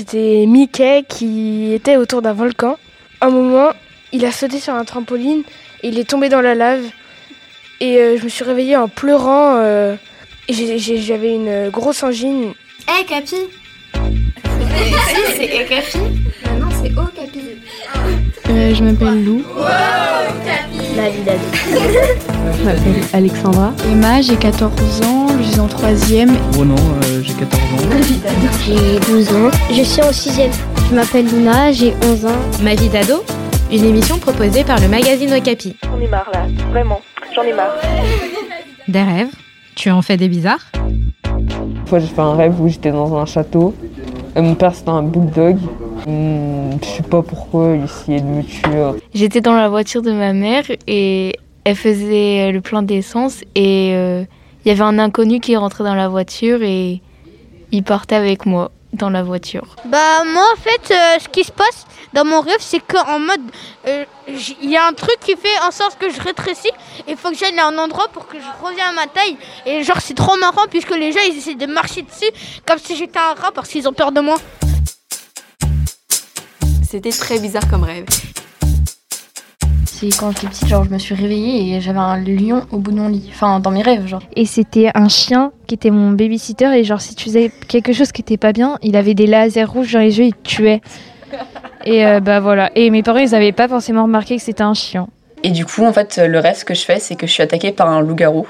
C'était Mickey qui était autour d'un volcan. Un moment, il a sauté sur un trampoline et il est tombé dans la lave. Et euh, je me suis réveillée en pleurant. euh, et j'ai- j'ai- j'avais une grosse angine. Eh Capi C'est Capi Non, c'est Oh Capi. Euh, je m'appelle Lou. Je m'appelle Alexandra. Emma, j'ai 14 ans, je suis en 3ème. Ronan, euh, j'ai 14 ans. J'ai 12 ans. Je suis en 6ème. Je m'appelle Luna, j'ai 11 ans. Ma vie d'ado, une émission proposée par le magazine Okapi. J'en ai marre là, vraiment. J'en ai marre. Des rêves Tu en fais des bizarres? Une fois, j'ai fait un rêve où j'étais dans un château. Et mon père, c'était un bulldog. Hum, je sais pas pourquoi il essayait de me tuer. J'étais dans la voiture de ma mère et elle faisait le plein d'essence et euh, il y avait un inconnu qui rentrait dans la voiture et il partait avec moi dans la voiture. Bah moi en fait euh, ce qui se passe dans mon rêve c'est qu'en mode euh, il y a un truc qui fait en sorte que je rétrécis et il faut que j'aille à un endroit pour que je revienne à ma taille et genre c'est trop marrant puisque les gens ils essaient de marcher dessus comme si j'étais un rat parce qu'ils ont peur de moi. C'était très bizarre comme rêve. C'est quand j'étais petite, genre je me suis réveillée et j'avais un lion au bout de mon lit, enfin dans mes rêves genre. Et c'était un chien qui était mon babysitter et genre si tu faisais quelque chose qui était pas bien, il avait des lasers rouges dans les yeux, il te tuait. Et euh, bah voilà. Et mes parents ils avaient pas forcément remarqué que c'était un chien. Et du coup, en fait, le rêve que je fais, c'est que je suis attaquée par un loup-garou.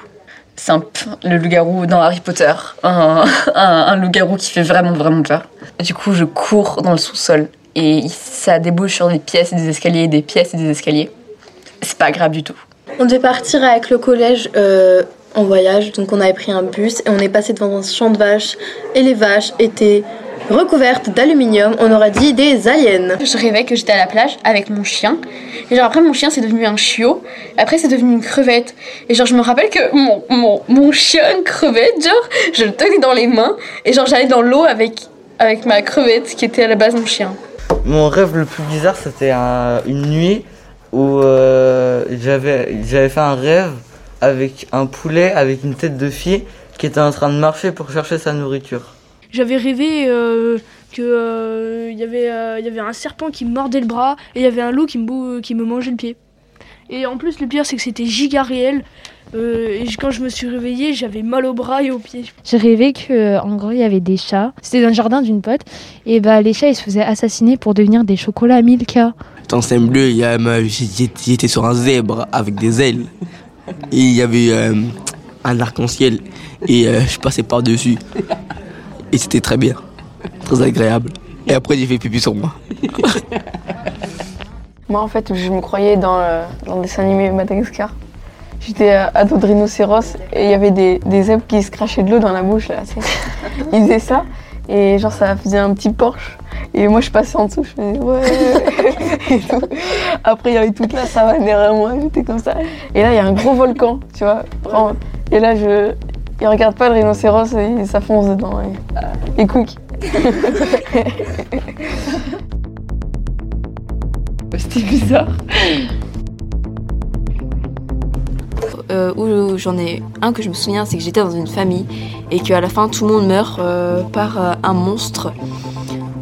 C'est un p- le loup-garou dans Harry Potter. Un, un, un loup-garou qui fait vraiment, vraiment peur. Et du coup, je cours dans le sous-sol. Et ça débouche sur des pièces et des escaliers, des pièces et des escaliers. C'est pas grave du tout. On devait partir avec le collège euh, en voyage, donc on avait pris un bus et on est passé devant un champ de vaches et les vaches étaient recouvertes d'aluminium, on aurait dit des aliens. Je rêvais que j'étais à la plage avec mon chien. Et genre après mon chien c'est devenu un chiot. Après c'est devenu une crevette. Et genre je me rappelle que mon, mon, mon chien crevette, genre je le tenais dans les mains. Et genre j'allais dans l'eau avec, avec ma crevette qui était à la base mon chien. Mon rêve le plus bizarre, c'était un- une nuit où euh, j'avais fait un rêve avec un poulet avec une tête de fille qui était en train de marcher pour chercher sa nourriture. J'avais rêvé euh, que euh, y avait euh, il y avait un serpent qui me mordait le bras et il y avait un loup qui me qui me mangeait le pied. Et en plus le pire c'est que c'était giga réel. Euh, et quand je me suis réveillée, j'avais mal au bras et aux pieds. J'ai rêvé que en gros il y avait des chats. C'était dans le jardin d'une pote et bah les chats ils se faisaient assassiner pour devenir des chocolats Milka. Dans scène bleu, il y a, j'étais j'étais sur un zèbre avec des ailes. Et il y avait euh, un arc-en-ciel. Et euh, je passais par-dessus. Et c'était très bien. Très agréable. Et après, j'ai fait pipi sur moi. Moi en fait je me croyais dans, euh, dans le dessin animé Madagascar. J'étais euh, ado de rhinocéros et il y avait des, des zèbres qui se crachaient de l'eau dans la bouche là. tu sais. Ils faisaient ça et genre ça faisait un petit porche. Et moi je passais en dessous, je faisais ouais. Après il y avait toute la savane derrière moi, j'étais comme ça. Et là il y a un gros volcan, tu vois. vraiment. Et là je. Il regarde pas le rhinocéros et ça fonce dedans. Et, et quick. C'était bizarre. Euh, où j'en ai un que je me souviens, c'est que j'étais dans une famille et qu'à la fin tout le monde meurt euh, par euh, un monstre.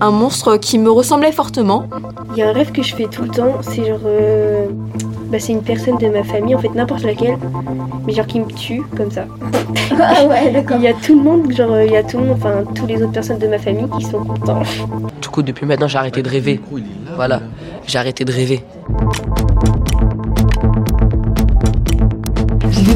Un monstre qui me ressemblait fortement. Il y a un rêve que je fais tout le temps, c'est genre euh, bah, c'est une personne de ma famille en fait n'importe laquelle, mais genre qui me tue comme ça. Ah ouais d'accord. Il y a tout le monde, genre il y a tout le monde, enfin toutes les autres personnes de ma famille qui sont contents. Du coup, depuis maintenant, j'ai arrêté de rêver. Voilà. J'ai arrêté de rêver.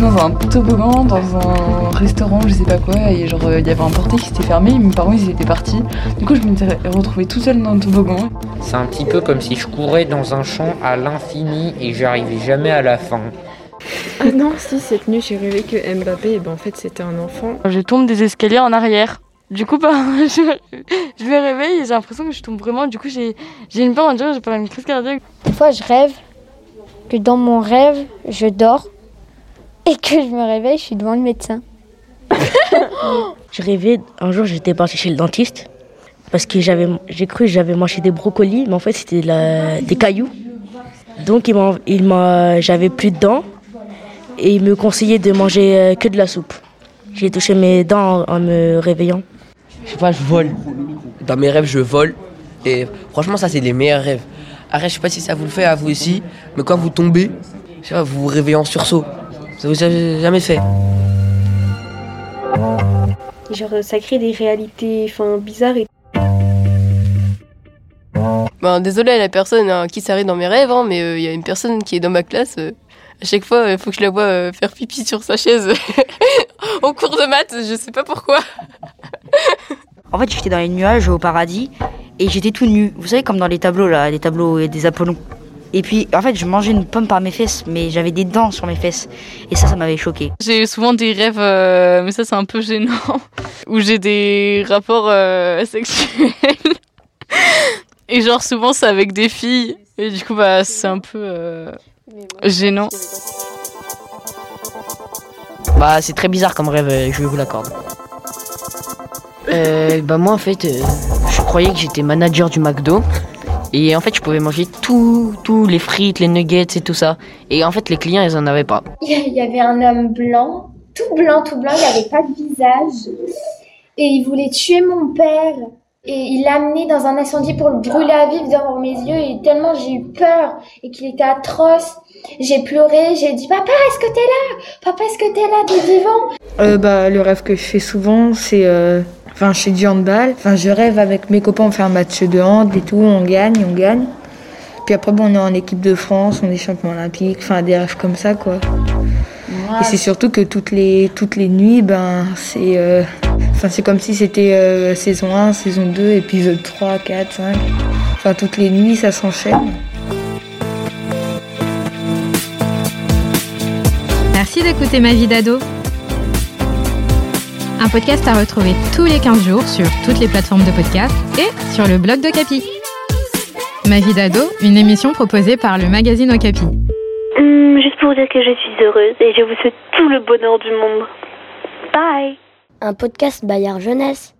Dans un toboggan, dans un restaurant, je sais pas quoi, et genre euh, il y avait un portail qui s'était fermé, et mes parents ils étaient partis. Du coup je m'étais retrouvée toute seule dans le toboggan. C'est un petit peu comme si je courais dans un champ à l'infini et j'arrivais jamais à la fin. Ah non, si, cette nuit j'ai rêvé que Mbappé, eh ben, en fait c'était un enfant. Je tombe des escaliers en arrière. Du coup, bah, je, je me réveille et j'ai l'impression que je tombe vraiment. Du coup, j'ai j'ai une peur, on dirait, j'ai pas une crise cardiaque. Des fois je rêve que dans mon rêve je dors et que je me réveille, je suis devant le médecin. Je rêvais, un jour j'étais partie chez le dentiste parce que j'avais, j'ai cru que j'avais mangé des brocolis, mais en fait c'était de la- des cailloux. Donc il m'a, il m'a, j'avais plus de dents et il me conseillait de manger euh, que de la soupe. J'ai touché mes dents en, en me réveillant. Je sais pas, je vole. Dans mes rêves, je vole. Et franchement, ça, c'est les meilleurs rêves. Arrête, je sais pas si ça vous le fait à vous aussi, mais quand vous tombez, je sais pas, vous vous réveillez en sursaut. Ça vous a jamais fait Genre, ça crée des réalités enfin, bizarres et Ben, désolé à la personne hein, qui s'arrête dans mes rêves, hein, mais il y a une personne qui est dans ma classe. euh, à chaque fois, il faut que je la vois euh, faire pipi sur sa chaise en cours de maths, je sais pas pourquoi. En fait, j'étais dans les nuages au paradis et j'étais tout nu. Vous savez, comme dans les tableaux, là, les tableaux des Apollons. Et puis, en fait, je mangeais une pomme par mes fesses, mais j'avais des dents sur mes fesses. Et ça, ça m'avait choqué. J'ai souvent des rêves, euh, mais ça c'est un peu gênant, où j'ai des rapports euh, sexuels. Et genre souvent c'est avec des filles. Et du coup bah c'est un peu euh, gênant. Bah, c'est très bizarre comme rêve, je vous l'accorde. Euh, bah, moi, en fait, euh, je croyais que j'étais manager du McDo. Et en fait, je pouvais manger tout, tous les frites, les nuggets et tout ça. Et en fait, les clients, ils en avaient pas. Il y avait un homme blanc, tout blanc, tout blanc, il n'avait pas de visage. Et il voulait tuer mon père. Et il l'a amené dans un incendie pour le brûler à vif devant mes yeux. Et tellement j'ai eu peur et qu'il était atroce, j'ai pleuré. J'ai dit Papa, est-ce que t'es là? Papa, est-ce que t'es là? T'es vivant? Euh, bah, le rêve que je fais souvent, c'est. euh, Enfin, je fais du handball. Enfin, je rêve avec mes copains, on fait un match de hand et tout, on gagne, on gagne. Puis après, bon, on est en équipe de France, on est champion olympique, enfin, des rêves comme ça, quoi. Et c'est surtout que toutes les, toutes les nuits, ben, c'est. euh, Enfin, c'est comme si c'était euh, saison 1, saison 2, épisode 3, 4, 5. Enfin, toutes les nuits, ça s'enchaîne. Merci d'écouter Ma vie d'ado. Un podcast à retrouver tous les 15 jours sur toutes les plateformes de podcast et sur le blog de Capi. Ma vie d'ado, une émission proposée par le magazine Okapi. Hum, juste pour dire que je suis heureuse et je vous souhaite tout le bonheur du monde. Bye Un podcast Bayard Jeunesse.